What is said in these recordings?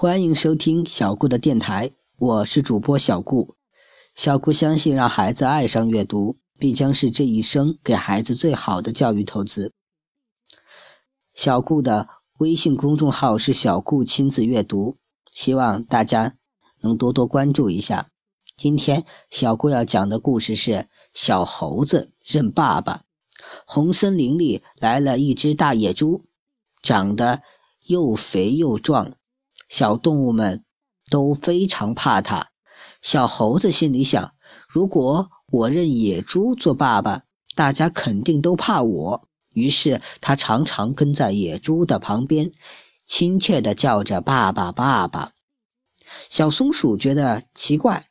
欢迎收听小顾的电台，我是主播小顾。小顾相信，让孩子爱上阅读，必将是这一生给孩子最好的教育投资。小顾的微信公众号是“小顾亲子阅读”，希望大家能多多关注一下。今天小顾要讲的故事是：小猴子认爸爸。红森林里来了一只大野猪，长得又肥又壮。小动物们都非常怕它。小猴子心里想：如果我认野猪做爸爸，大家肯定都怕我。于是，他常常跟在野猪的旁边，亲切地叫着“爸爸，爸爸”。小松鼠觉得奇怪：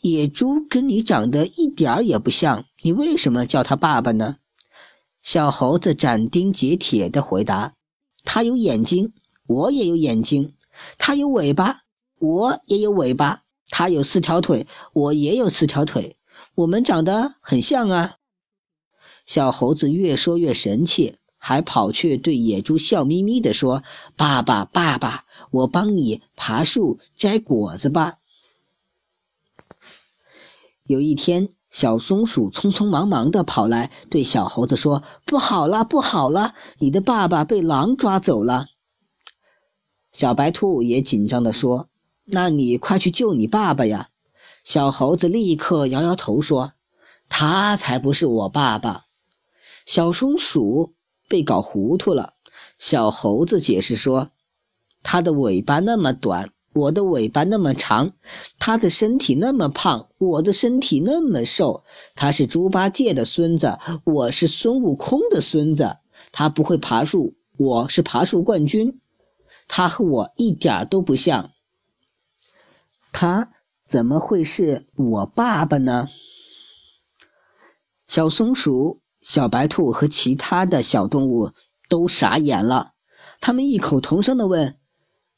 野猪跟你长得一点儿也不像，你为什么叫他爸爸呢？小猴子斩钉截铁地回答：“他有眼睛。”我也有眼睛，它有尾巴，我也有尾巴；它有四条腿，我也有四条腿。我们长得很像啊！小猴子越说越神气，还跑去对野猪笑眯眯地说：“爸爸，爸爸，我帮你爬树摘果子吧。”有一天，小松鼠匆匆忙忙地跑来，对小猴子说：“不好了，不好了，你的爸爸被狼抓走了。”小白兔也紧张地说：“那你快去救你爸爸呀！”小猴子立刻摇摇头说：“他才不是我爸爸。”小松鼠被搞糊涂了。小猴子解释说：“他的尾巴那么短，我的尾巴那么长；他的身体那么胖，我的身体那么瘦。他是猪八戒的孙子，我是孙悟空的孙子。他不会爬树，我是爬树冠军。”他和我一点都不像，他怎么会是我爸爸呢？小松鼠、小白兔和其他的小动物都傻眼了，他们异口同声地问：“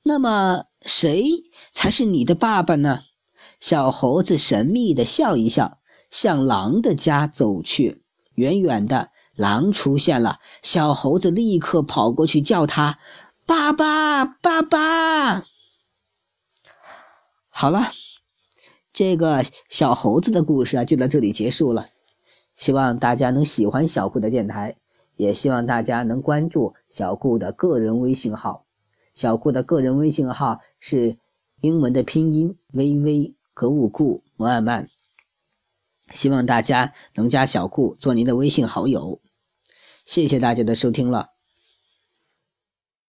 那么谁才是你的爸爸呢？”小猴子神秘地笑一笑，向狼的家走去。远远的，狼出现了，小猴子立刻跑过去叫他。爸爸，爸爸，好了，这个小猴子的故事啊，就到这里结束了。希望大家能喜欢小顾的电台，也希望大家能关注小顾的个人微信号。小顾的个人微信号是英文的拼音：微微格物顾摩尔曼。希望大家能加小顾做您的微信好友。谢谢大家的收听了。